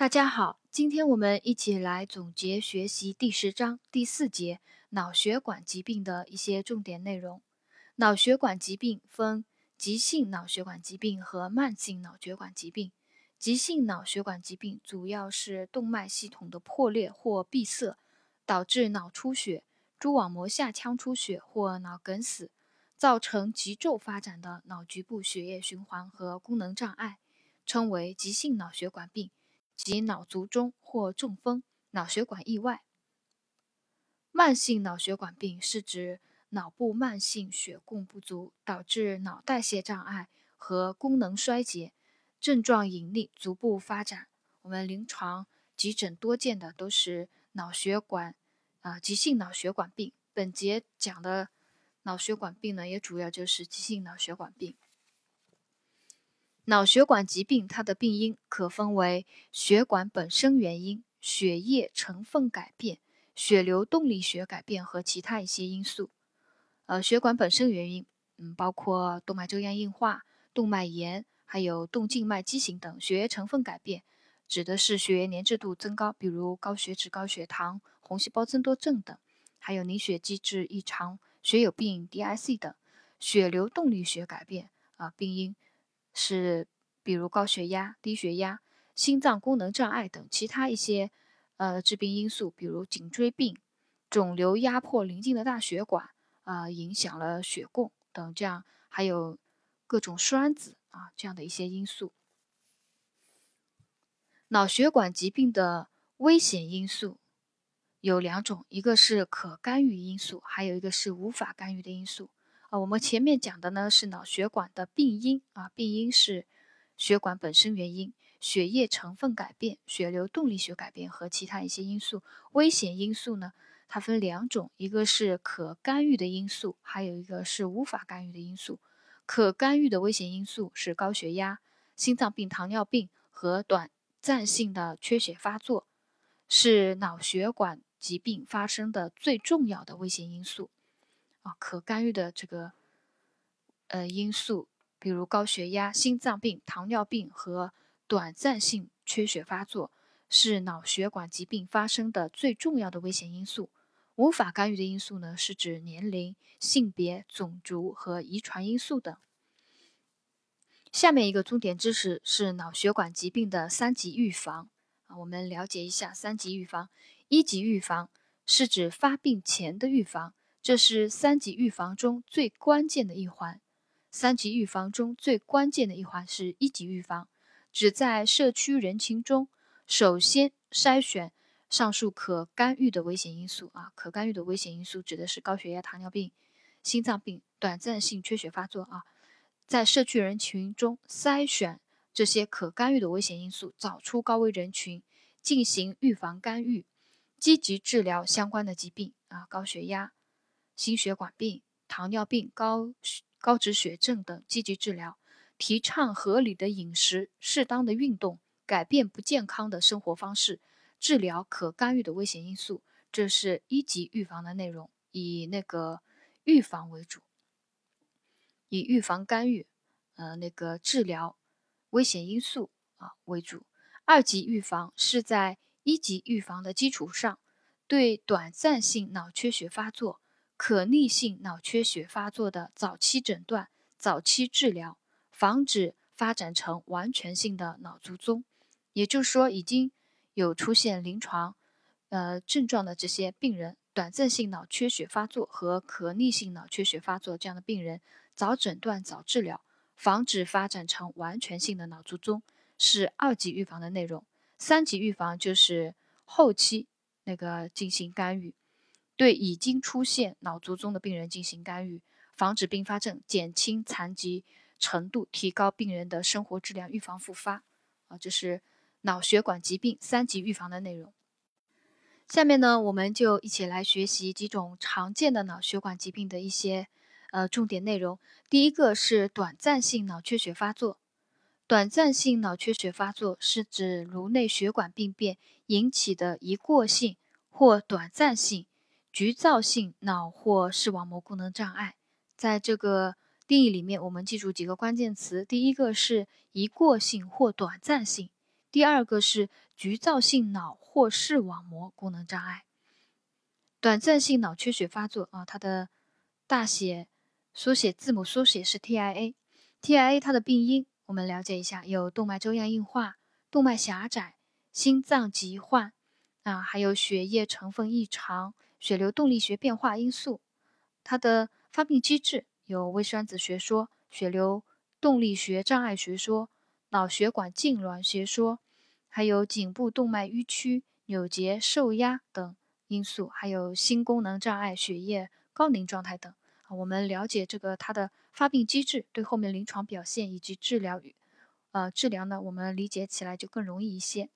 大家好，今天我们一起来总结学习第十章第四节脑血管疾病的一些重点内容。脑血管疾病分急性脑血管疾病和慢性脑血管疾病。急性脑血管疾病主要是动脉系统的破裂或闭塞，导致脑出血、蛛网膜下腔出血或脑梗死，造成急骤发展的脑局部血液循环和功能障碍，称为急性脑血管病。及脑卒中或中风、脑血管意外。慢性脑血管病是指脑部慢性血供不足，导致脑代谢障碍和功能衰竭，症状隐匿，逐步发展。我们临床急诊多见的都是脑血管啊急性脑血管病。本节讲的脑血管病呢，也主要就是急性脑血管病。脑血管疾病，它的病因可分为血管本身原因、血液成分改变、血流动力学改变和其他一些因素。呃，血管本身原因，嗯，包括动脉粥样硬化、动脉炎，还有动静脉畸形等。血液成分改变指的是血液粘稠度增高，比如高血脂、高血糖、红细胞增多症等，还有凝血机制异常、血友病、DIC 等。血流动力学改变啊，病因。是，比如高血压、低血压、心脏功能障碍等其他一些呃致病因素，比如颈椎病、肿瘤压迫邻近的大血管啊，影响了血供等，这样还有各种栓子啊这样的一些因素。脑血管疾病的危险因素有两种，一个是可干预因素，还有一个是无法干预的因素。啊，我们前面讲的呢是脑血管的病因啊，病因是血管本身原因、血液成分改变、血流动力学改变和其他一些因素。危险因素呢，它分两种，一个是可干预的因素，还有一个是无法干预的因素。可干预的危险因素是高血压、心脏病、糖尿病和短暂性的缺血发作，是脑血管疾病发生的最重要的危险因素。可干预的这个呃因素，比如高血压、心脏病、糖尿病和短暂性缺血发作，是脑血管疾病发生的最重要的危险因素。无法干预的因素呢，是指年龄、性别、种族和遗传因素等。下面一个重点知识是脑血管疾病的三级预防啊，我们了解一下三级预防。一级预防是指发病前的预防。这是三级预防中最关键的一环。三级预防中最关键的一环是一级预防，指在社区人群中首先筛选上述可干预的危险因素啊。可干预的危险因素指的是高血压、糖尿病、心脏病、短暂性缺血发作啊。在社区人群中筛选这些可干预的危险因素，找出高危人群，进行预防干预，积极治疗相关的疾病啊，高血压。心血管病、糖尿病、高高脂血症等积极治疗，提倡合理的饮食、适当的运动，改变不健康的生活方式，治疗可干预的危险因素。这是一级预防的内容，以那个预防为主，以预防干预，呃，那个治疗危险因素啊为主。二级预防是在一级预防的基础上，对短暂性脑缺血发作。可逆性脑缺血发作的早期诊断、早期治疗，防止发展成完全性的脑卒中。也就是说，已经有出现临床呃症状的这些病人，短暂性脑缺血发作和可逆性脑缺血发作这样的病人，早诊断、早治疗，防止发展成完全性的脑卒中，是二级预防的内容。三级预防就是后期那个进行干预。对已经出现脑卒中的病人进行干预，防止并发症，减轻残疾程度，提高病人的生活质量，预防复发。啊，这是脑血管疾病三级预防的内容。下面呢，我们就一起来学习几种常见的脑血管疾病的一些呃重点内容。第一个是短暂性脑缺血发作。短暂性脑缺血发作是指颅内血管病变引起的一过性或短暂性。局灶性脑或视网膜功能障碍，在这个定义里面，我们记住几个关键词：第一个是一过性或短暂性，第二个是局灶性脑或视网膜功能障碍。短暂性脑缺血发作啊，它的大写缩写字母缩写是 TIA。TIA 它的病因我们了解一下，有动脉粥样硬化、动脉狭窄、心脏疾患啊，还有血液成分异常、血流动力学变化因素。它的发病机制有微栓子学说、血流动力学障碍学说、脑血管痉挛学说，还有颈部动脉迂曲、扭结、受压等。因素还有心功能障碍、血液高凝状态等啊，我们了解这个它的发病机制，对后面临床表现以及治疗与呃治疗呢，我们理解起来就更容易一些。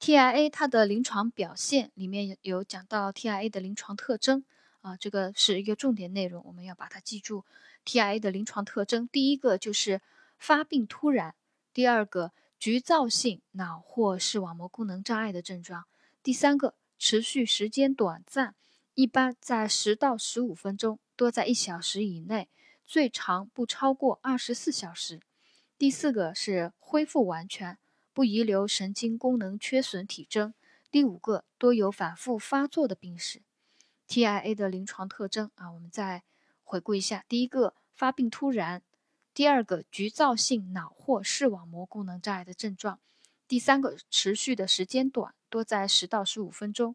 TIA 它的临床表现里面有讲到 TIA 的临床特征啊，这个是一个重点内容，我们要把它记住。TIA 的临床特征，第一个就是发病突然，第二个局灶性脑或视网膜功能障碍的症状，第三个。持续时间短暂，一般在十到十五分钟，多在一小时以内，最长不超过二十四小时。第四个是恢复完全，不遗留神经功能缺损体征。第五个多有反复发作的病史。TIA 的临床特征啊，我们再回顾一下：第一个发病突然，第二个局灶性脑或视网膜功能障碍的症状。第三个，持续的时间短，多在十到十五分钟。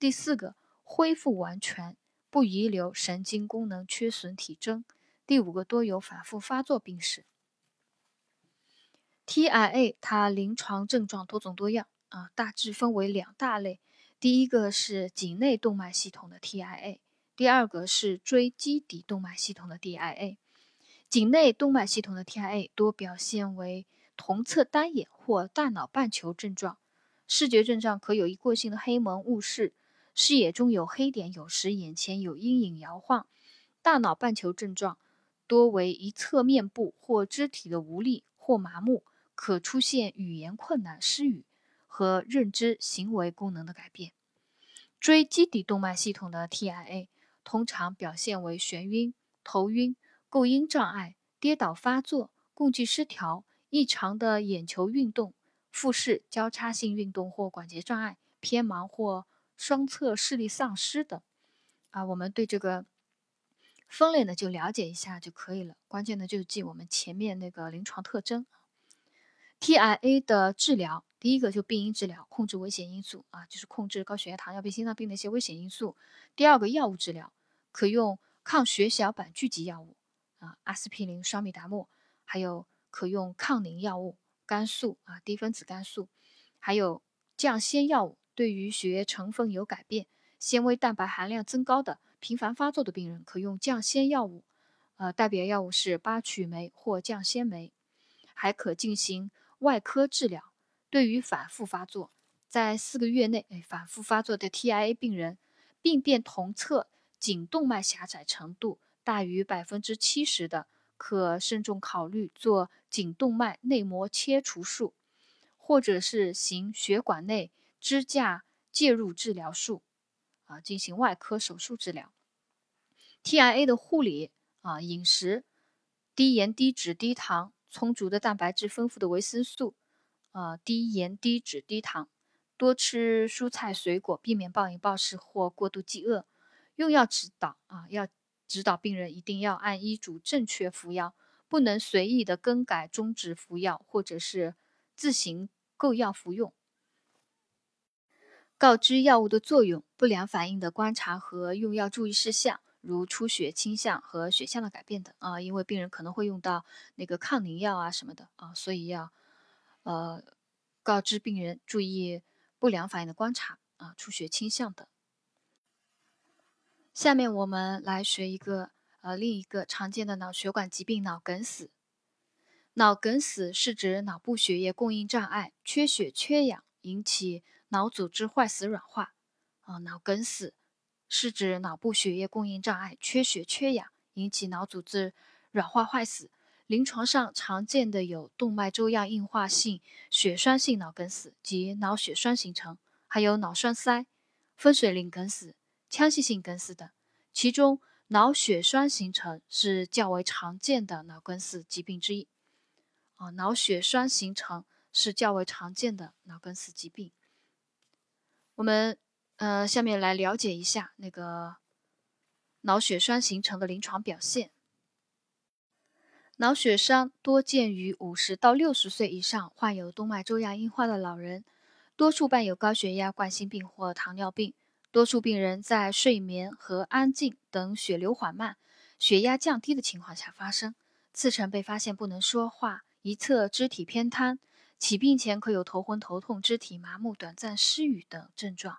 第四个，恢复完全，不遗留神经功能缺损体征。第五个，多有反复发作病史。TIA 它临床症状多种多样啊，大致分为两大类。第一个是颈内动脉系统的 TIA，第二个是椎基底动脉系统的 DIA。颈内动脉系统的 TIA 多表现为。同侧单眼或大脑半球症状，视觉症状可有一过性的黑蒙误视，视野中有黑点，有时眼前有阴影摇晃。大脑半球症状多为一侧面部或肢体的无力或麻木，可出现语言困难、失语和认知行为功能的改变。椎基底动脉系统的 TIA 通常表现为眩晕、头晕、构音障碍、跌倒发作、共济失调。异常的眼球运动、复视交叉性运动或管节障碍、偏盲或双侧视力丧失等，啊，我们对这个分类呢就了解一下就可以了。关键呢就记我们前面那个临床特征。TIA 的治疗，第一个就病因治疗，控制危险因素啊，就是控制高血压、糖尿病、心脏病的一些危险因素。第二个药物治疗，可用抗血小板聚集药物啊，阿司匹林、双米达莫，还有。可用抗凝药物、肝素啊，低分子肝素，还有降纤药物。对于血液成分有改变、纤维蛋白含量增高的频繁发作的病人，可用降纤药物。呃，代表药物是巴曲酶或降纤酶。还可进行外科治疗。对于反复发作，在四个月内，哎，反复发作的 TIA 病人，病变同侧颈动脉狭窄程度大于百分之七十的。可慎重考虑做颈动脉内膜切除术，或者是行血管内支架介入治疗术，啊，进行外科手术治疗。TIA 的护理啊，饮食低盐、低脂、低糖，充足的蛋白质、丰富的维生素，啊，低盐、低脂、低糖，多吃蔬菜水果，避免暴饮暴食或过度饥饿。用药指导啊，要。指导病人一定要按医嘱正确服药，不能随意的更改、终止服药，或者是自行购药服用。告知药物的作用、不良反应的观察和用药注意事项，如出血倾向和血象的改变等啊，因为病人可能会用到那个抗凝药啊什么的啊，所以要呃告知病人注意不良反应的观察啊，出血倾向等。下面我们来学一个呃另一个常见的脑血管疾病——脑梗死。脑梗死是指脑部血液供应障碍、缺血缺氧引起脑组织坏死软化。啊，脑梗死是指脑部血液供应障碍、缺血缺氧引起脑组织软化坏死。临床上常见的有动脉粥样硬化性血栓性脑梗死及脑血栓形成，还有脑栓塞、分水岭梗死。腔隙性梗死等，其中脑血栓形成是较为常见的脑梗死疾病之一。啊，脑血栓形成是较为常见的脑梗死疾病。我们呃下面来了解一下那个脑血栓形成的临床表现。脑血栓多见于五十到六十岁以上患有动脉粥样硬化的老人，多数伴有高血压、冠心病或糖尿病。多数病人在睡眠和安静等血流缓慢、血压降低的情况下发生。次晨被发现不能说话，一侧肢体偏瘫，起病前可有头昏、头痛、肢体麻木、短暂失语等症状。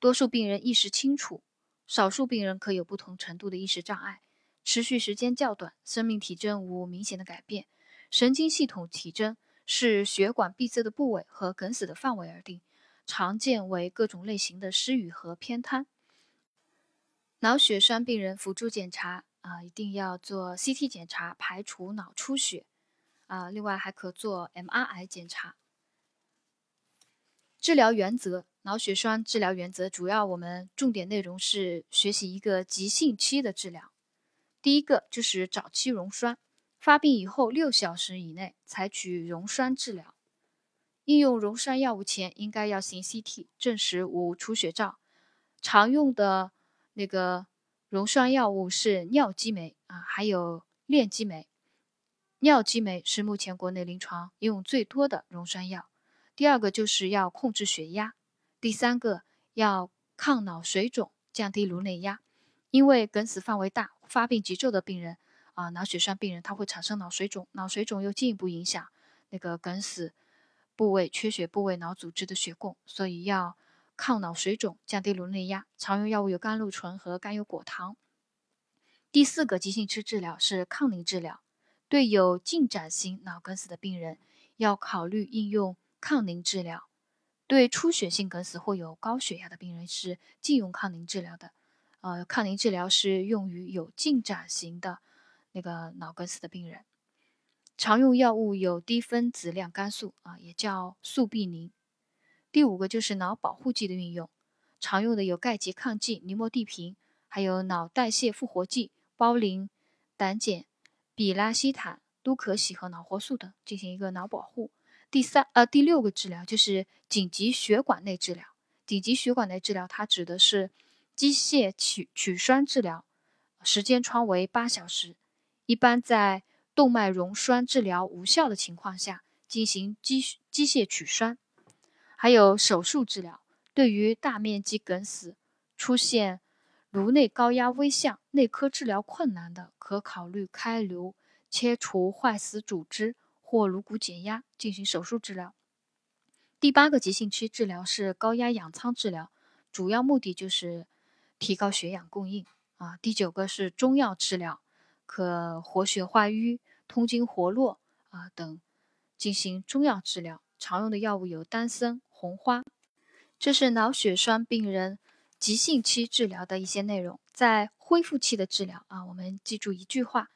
多数病人意识清楚，少数病人可有不同程度的意识障碍。持续时间较短，生命体征无明显的改变，神经系统体征是血管闭塞的部位和梗死的范围而定，常见为各种类型的失语和偏瘫。脑血栓病人辅助检查啊，一定要做 CT 检查，排除脑出血啊，另外还可做 MRI 检查。治疗原则，脑血栓治疗原则主要我们重点内容是学习一个急性期的治疗。第一个就是早期溶栓，发病以后六小时以内采取溶栓治疗。应用溶栓药物前，应该要行 CT，证实无出血灶。常用的那个溶栓药物是尿激酶啊，还有链激酶。尿激酶是目前国内临床应用最多的溶栓药。第二个就是要控制血压。第三个要抗脑水肿，降低颅内压，因为梗死范围大。发病急骤的病人啊，脑血栓病人，他会产生脑水肿，脑水肿又进一步影响那个梗死部位、缺血部位脑组织的血供，所以要抗脑水肿，降低颅内压。常用药物有甘露醇和甘油果糖。第四个急性期治疗是抗凝治疗，对有进展型脑梗死的病人，要考虑应用抗凝治疗；对出血性梗死或有高血压的病人是禁用抗凝治疗的。呃，抗凝治疗是用于有进展型的那个脑梗死的病人。常用药物有低分子量肝素啊，也叫速必宁。第五个就是脑保护剂的运用，常用的有钙拮抗剂、尼莫地平，还有脑代谢复活剂胞磷胆碱、比拉西坦、都可喜和脑活素等，进行一个脑保护。第三呃第六个治疗就是紧急血管内治疗。紧急血管内治疗它指的是。机械取取栓治疗时间窗为八小时，一般在动脉溶栓治疗无效的情况下进行机机械取栓。还有手术治疗，对于大面积梗死出现颅内高压危象、内科治疗困难的，可考虑开颅切除坏死组织或颅骨减压进行手术治疗。第八个急性期治疗是高压氧舱治疗，主要目的就是。提高血氧供应啊。第九个是中药治疗，可活血化瘀、通经活络啊等进行中药治疗。常用的药物有丹参、红花。这是脑血栓病人急性期治疗的一些内容。在恢复期的治疗啊，我们记住一句话：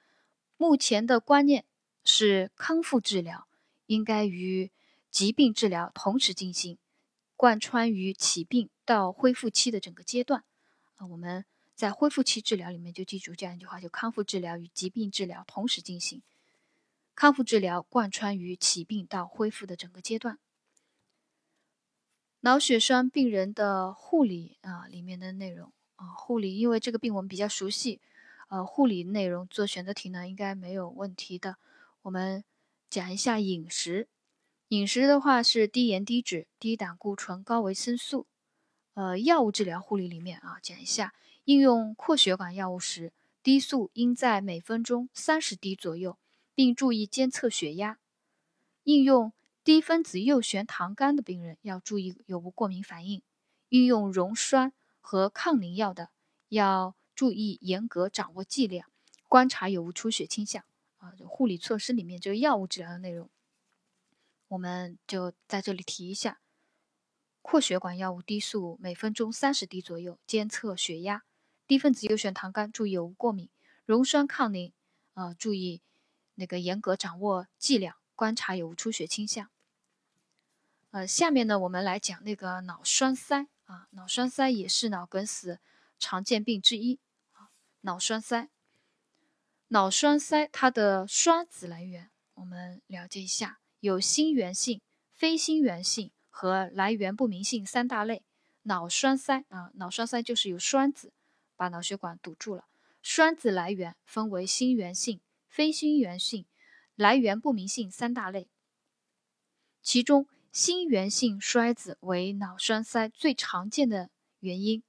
目前的观念是康复治疗应该与疾病治疗同时进行，贯穿于起病到恢复期的整个阶段。啊，我们在恢复期治疗里面就记住这样一句话：就康复治疗与疾病治疗同时进行，康复治疗贯穿于起病到恢复的整个阶段。脑血栓病人的护理啊，里面的内容啊，护理因为这个病我们比较熟悉，呃，护理内容做选择题呢应该没有问题的。我们讲一下饮食，饮食的话是低盐、低脂、低胆固醇、高维生素。呃，药物治疗护理里面啊，讲一下应用扩血管药物时，滴速应在每分钟三十滴左右，并注意监测血压。应用低分子右旋糖苷的病人要注意有无过敏反应。应用溶栓和抗凝药的要注意严格掌握剂量，观察有无出血倾向。啊，护理措施里面这个药物治疗的内容，我们就在这里提一下。扩血管药物滴速每分钟三十滴左右，监测血压。低分子优旋糖苷注意有无过敏。溶栓抗凝，呃，注意那个严格掌握剂量，观察有无出血倾向。呃，下面呢，我们来讲那个脑栓塞啊，脑栓塞也是脑梗死常见病之一啊。脑栓塞，脑栓塞它的栓子来源，我们了解一下。有心源性、非心源性和来源不明性三大类。脑栓塞啊，脑栓塞就是有栓子把脑血管堵住了。栓子来源分为心源性、非心源性、来源不明性三大类。其中，心源性栓子为脑栓塞最常见的原因。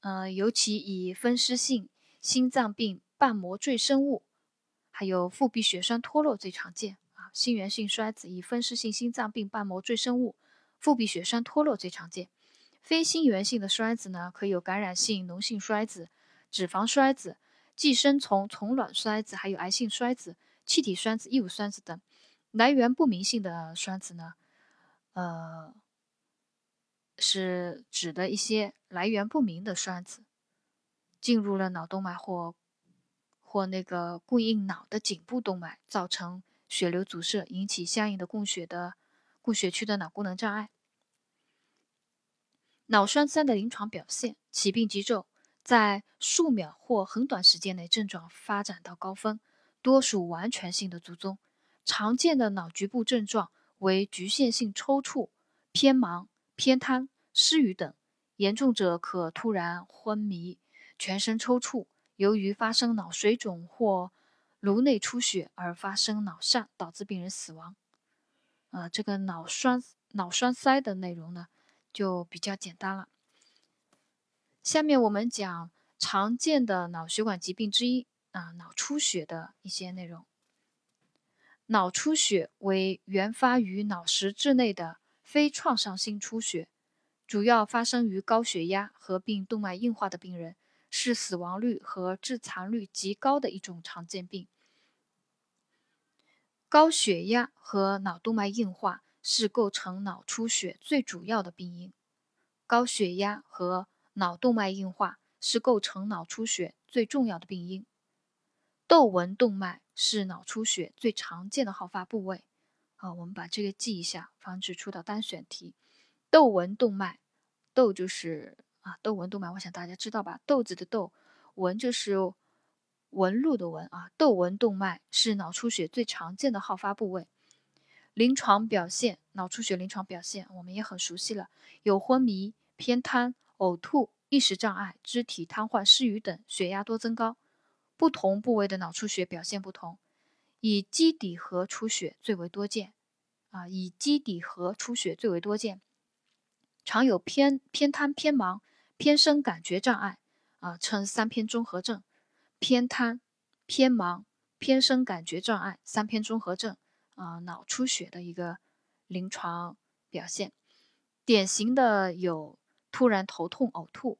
呃，尤其以风湿性心脏病瓣膜赘生物，还有腹壁血栓脱落最常见啊。心源性栓子以风湿性心脏病瓣膜赘生物、腹壁血栓脱落最常见。非心源性的栓子呢，可有感染性脓性栓子、脂肪栓子、寄生虫虫卵栓子，还有癌性栓子、气体栓子、异物栓子等。来源不明性的栓子呢，呃，是指的一些来源不明的栓子进入了脑动脉或或那个供应脑的颈部动脉，造成血流阻塞，引起相应的供血的供血区的脑功能障碍。脑栓塞的临床表现：起病急骤，在数秒或很短时间内症状发展到高峰，多属完全性的卒中。常见的脑局部症状为局限性抽搐、偏盲、偏瘫、失语等，严重者可突然昏迷、全身抽搐。由于发生脑水肿或颅内出血而发生脑疝，导致病人死亡。呃，这个脑栓脑栓塞的内容呢？就比较简单了。下面我们讲常见的脑血管疾病之一啊，脑出血的一些内容。脑出血为原发于脑实质内的非创伤性出血，主要发生于高血压合并动脉硬化的病人，是死亡率和致残率极高的一种常见病。高血压和脑动脉硬化。是构成脑出血最主要的病因，高血压和脑动脉硬化是构成脑出血最重要的病因。窦纹动脉是脑出血最常见的好发部位。啊，我们把这个记一下，防止出到单选题。窦纹动脉，窦就是啊，窦纹动脉，我想大家知道吧？豆子的豆，纹就是纹路的纹啊。窦纹动脉是脑出血最常见的好发部位。临床表现，脑出血临床表现我们也很熟悉了，有昏迷、偏瘫、呕吐、意识障碍、肢体瘫痪、失语等，血压多增高。不同部位的脑出血表现不同，以基底核出血最为多见。啊，以基底核出血最为多见，常有偏偏瘫、偏盲、偏身感觉障碍，啊，称三偏综合症。偏瘫、偏盲、偏身感觉障碍，三偏综合症。啊，脑出血的一个临床表现，典型的有突然头痛、呕吐、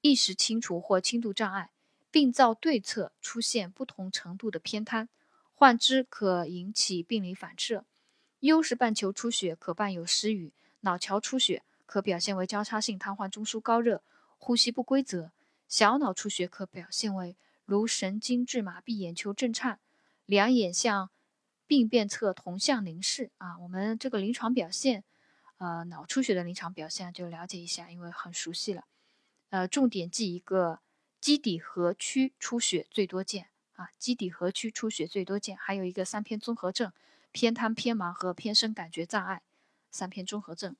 意识清除或轻度障碍，病灶对侧出现不同程度的偏瘫，患肢可引起病理反射。优势半球出血可伴有失语，脑桥出血可表现为交叉性瘫痪、中枢高热、呼吸不规则。小脑出血可表现为如神经质麻痹、眼球震颤、两眼向。病变侧同向凝视啊，我们这个临床表现，呃，脑出血的临床表现就了解一下，因为很熟悉了。呃，重点记一个基底核区出血最多见啊，基底核区出血最多见，还有一个三偏综合症，偏瘫、偏盲和偏身感觉障碍，三偏综合症。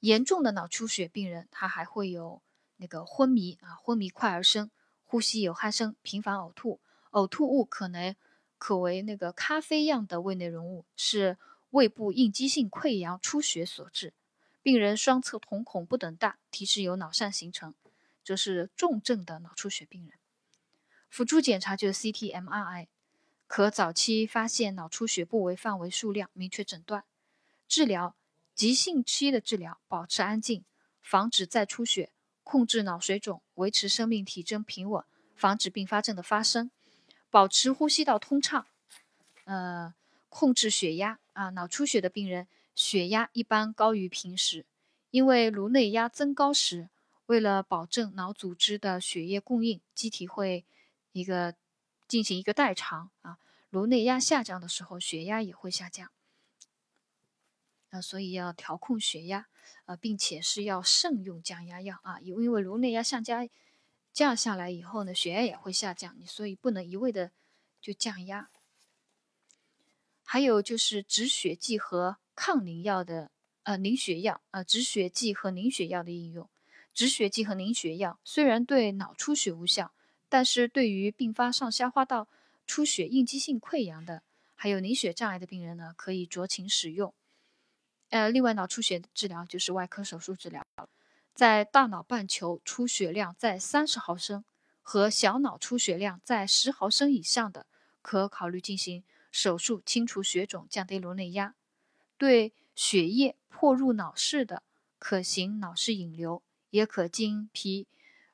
严重的脑出血病人，他还会有那个昏迷啊，昏迷快而深，呼吸有鼾声，频繁呕吐，呕吐物可能。可为那个咖啡样的胃内容物，是胃部应激性溃疡出血所致。病人双侧瞳孔不等大，提示有脑疝形成，这是重症的脑出血病人。辅助检查就是 CT、MRI，可早期发现脑出血部位范围数量，明确诊断。治疗急性期的治疗，保持安静，防止再出血，控制脑水肿，维持生命体征平稳，防止并发症的发生。保持呼吸道通畅，呃，控制血压啊。脑出血的病人血压一般高于平时，因为颅内压增高时，为了保证脑组织的血液供应，机体会一个进行一个代偿啊。颅内压下降的时候，血压也会下降。啊，所以要调控血压，呃，并且是要慎用降压药啊，因因为颅内压下降。降下来以后呢，血压也会下降，你所以不能一味的就降压。还有就是止血剂和抗凝药的呃凝血药呃止血剂和凝血药的应用。止血剂和凝血药虽然对脑出血无效，但是对于并发上消化道出血、应激性溃疡的，还有凝血障碍的病人呢，可以酌情使用。呃，另外脑出血治疗就是外科手术治疗，在大脑半球出血量在三十毫升和小脑出血量在十毫升以上的，可考虑进行。手术清除血肿，降低颅内压；对血液破入脑室的，可行脑室引流，也可经皮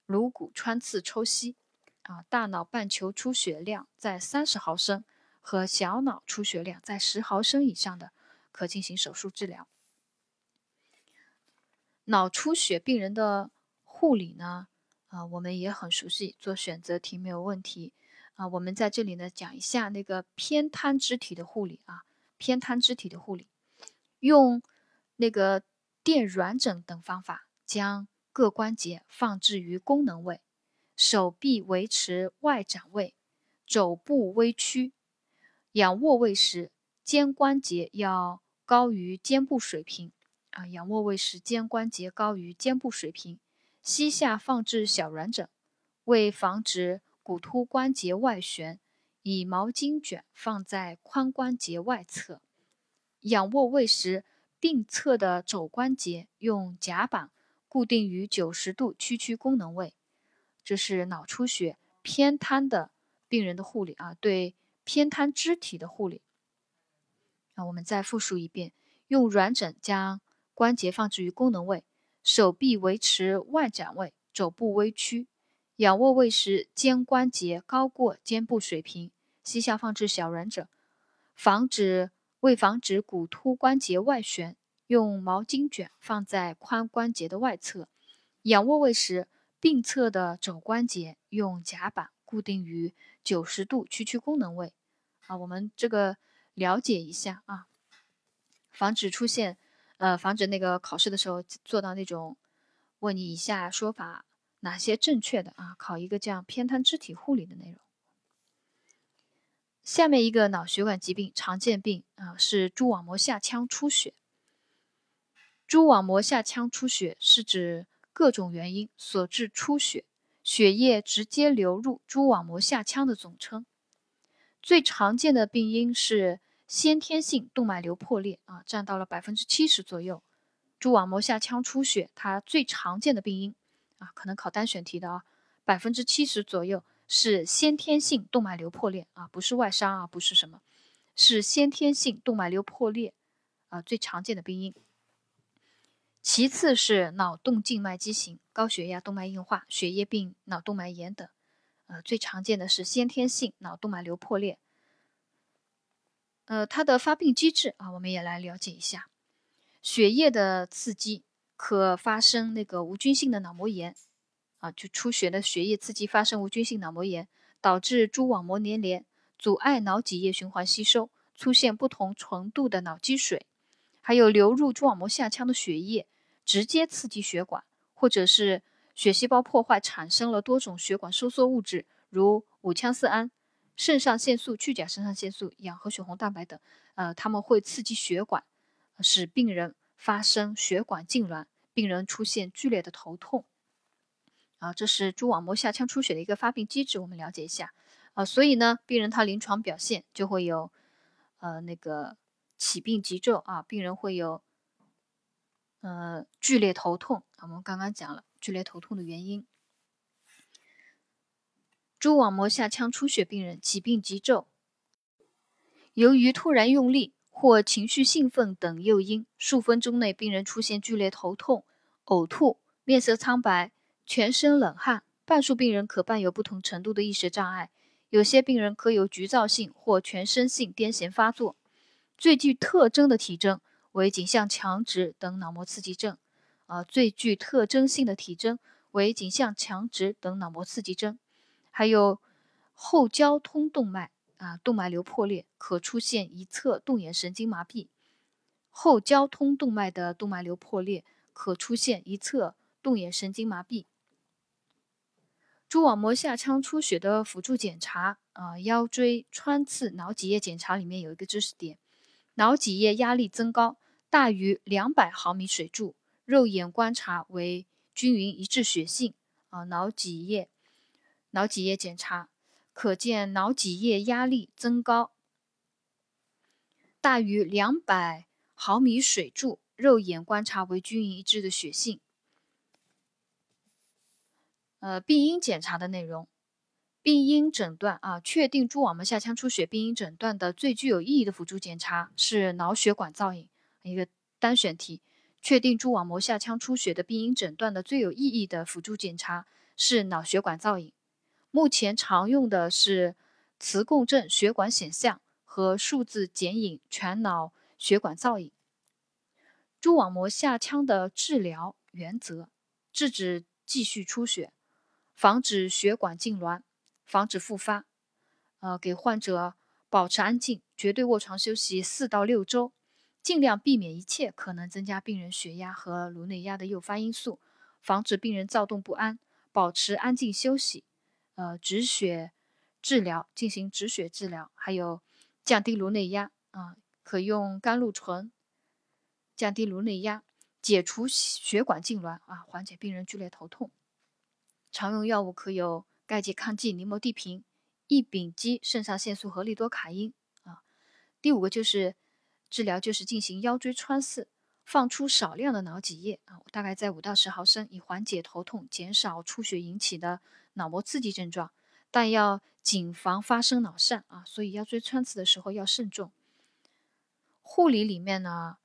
颅骨穿刺抽吸。啊，大脑半球出血量在三十毫升和小脑出血量在十毫升以上的，可进行手术治疗。脑出血病人的护理呢？啊，我们也很熟悉，做选择题没有问题。啊，我们在这里呢讲一下那个偏瘫肢体的护理啊，偏瘫肢体的护理，用那个垫软枕等方法，将各关节放置于功能位，手臂维持外展位，肘部微屈，仰卧位时肩关节要高于肩部水平啊，仰卧位时肩关节高于肩部水平，膝下放置小软枕，为防止。骨突关节外旋，以毛巾卷放在髋关节外侧。仰卧位时，病侧的肘关节用夹板固定于九十度屈曲功能位。这是脑出血偏瘫的病人的护理啊，对偏瘫肢体的护理。那我们再复述一遍：用软枕将关节放置于功能位，手臂维持外展位，肘部微屈。仰卧位时，肩关节高过肩部水平，膝下放置小软枕，防止为防止骨突关节外旋，用毛巾卷放在髋关节的外侧。仰卧位时，病侧的肘关节用夹板固定于九十度屈曲功能位。啊，我们这个了解一下啊，防止出现呃，防止那个考试的时候做到那种问你以下说法。哪些正确的啊？考一个这样偏瘫肢体护理的内容。下面一个脑血管疾病常见病啊是蛛网膜下腔出血。蛛网膜下腔出血是指各种原因所致出血，血液直接流入蛛网膜下腔的总称。最常见的病因是先天性动脉瘤破裂啊，占到了百分之七十左右。蛛网膜下腔出血它最常见的病因。啊，可能考单选题的啊，百分之七十左右是先天性动脉瘤破裂啊，不是外伤啊，不是什么，是先天性动脉瘤破裂啊，最常见的病因。其次是脑动静脉畸形、高血压、动脉硬化、血液病、脑动脉炎等，呃，最常见的是先天性脑动脉瘤破裂。呃，它的发病机制啊，我们也来了解一下，血液的刺激。可发生那个无菌性的脑膜炎，啊，就出血的血液刺激发生无菌性脑膜炎，导致蛛网膜粘连，阻碍脑脊液循环吸收，出现不同程度的脑积水，还有流入蛛网膜下腔的血液直接刺激血管，或者是血细胞破坏产生了多种血管收缩物质，如五羟色胺、肾上腺素、去甲肾上腺素、氧和血红蛋白等，呃，它们会刺激血管，使病人。发生血管痉挛，病人出现剧烈的头痛，啊，这是蛛网膜下腔出血的一个发病机制，我们了解一下，啊，所以呢，病人他临床表现就会有，呃，那个起病急骤啊，病人会有，呃，剧烈头痛，我们刚刚讲了剧烈头痛的原因，蛛网膜下腔出血病人起病急骤，由于突然用力。或情绪兴奋等诱因，数分钟内病人出现剧烈头痛、呕吐、面色苍白、全身冷汗。半数病人可伴有不同程度的意识障碍，有些病人可有局灶性或全身性癫痫发作。最具特征的体征为颈项强直等脑膜刺激症。啊，最具特征性的体征为颈项强直等脑膜刺激征，还有后交通动脉。啊，动脉瘤破裂可出现一侧动眼神经麻痹，后交通动脉的动脉瘤破裂可出现一侧动眼神经麻痹。蛛网膜下腔出血的辅助检查啊，腰椎穿刺脑脊液检查里面有一个知识点，脑脊液压力增高，大于两百毫米水柱，肉眼观察为均匀一致血性。啊，脑脊液，脑脊液检查，可见脑脊液压力增高，大于两百毫米水柱，肉眼观察为均匀一致的血性。呃，病因检查的内容。病因诊断啊，确定蛛网膜下腔出血病因诊断的最具有意义的辅助检查是脑血管造影，一个单选题。确定蛛网膜下腔出血的病因诊断的最有意义的辅助检查是脑血管造影。目前常用的是磁共振血管显像和数字剪影全脑血管造影。蛛网膜下腔的治疗原则：制止继续出血，防止血管痉挛。防止复发，呃，给患者保持安静，绝对卧床休息四到六周，尽量避免一切可能增加病人血压和颅内压的诱发因素，防止病人躁动不安，保持安静休息，呃，止血治疗进行止血治疗，还有降低颅内压啊，可用甘露醇降低颅内压，解除血管痉挛啊，缓解病人剧烈头痛，常用药物可有。钙拮抗剂尼摩地平、异丙基肾上腺素和利多卡因啊。第五个就是治疗，就是进行腰椎穿刺，放出少量的脑脊液啊，大概在五到十毫升，以缓解头痛，减少出血引起的脑膜刺激症状，但要谨防发生脑疝啊，所以腰椎穿刺的时候要慎重。护理里面呢，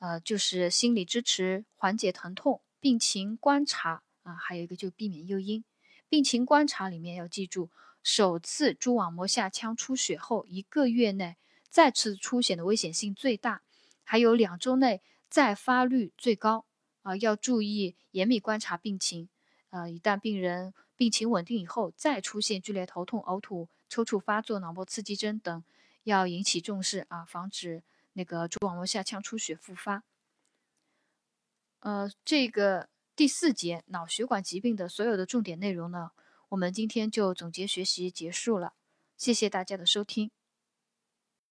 呃，就是心理支持，缓解疼痛，病情观察啊，还有一个就避免诱因。病情观察里面要记住，首次蛛网膜下腔出血后一个月内再次出血的危险性最大，还有两周内再发率最高啊，要注意严密观察病情。呃，一旦病人病情稳定以后，再出现剧烈头痛、呕吐、抽搐发作、脑膜刺激征等，要引起重视啊，防止那个蛛网膜下腔出血复发。呃，这个。第四节脑血管疾病的所有的重点内容呢，我们今天就总结学习结束了。谢谢大家的收听。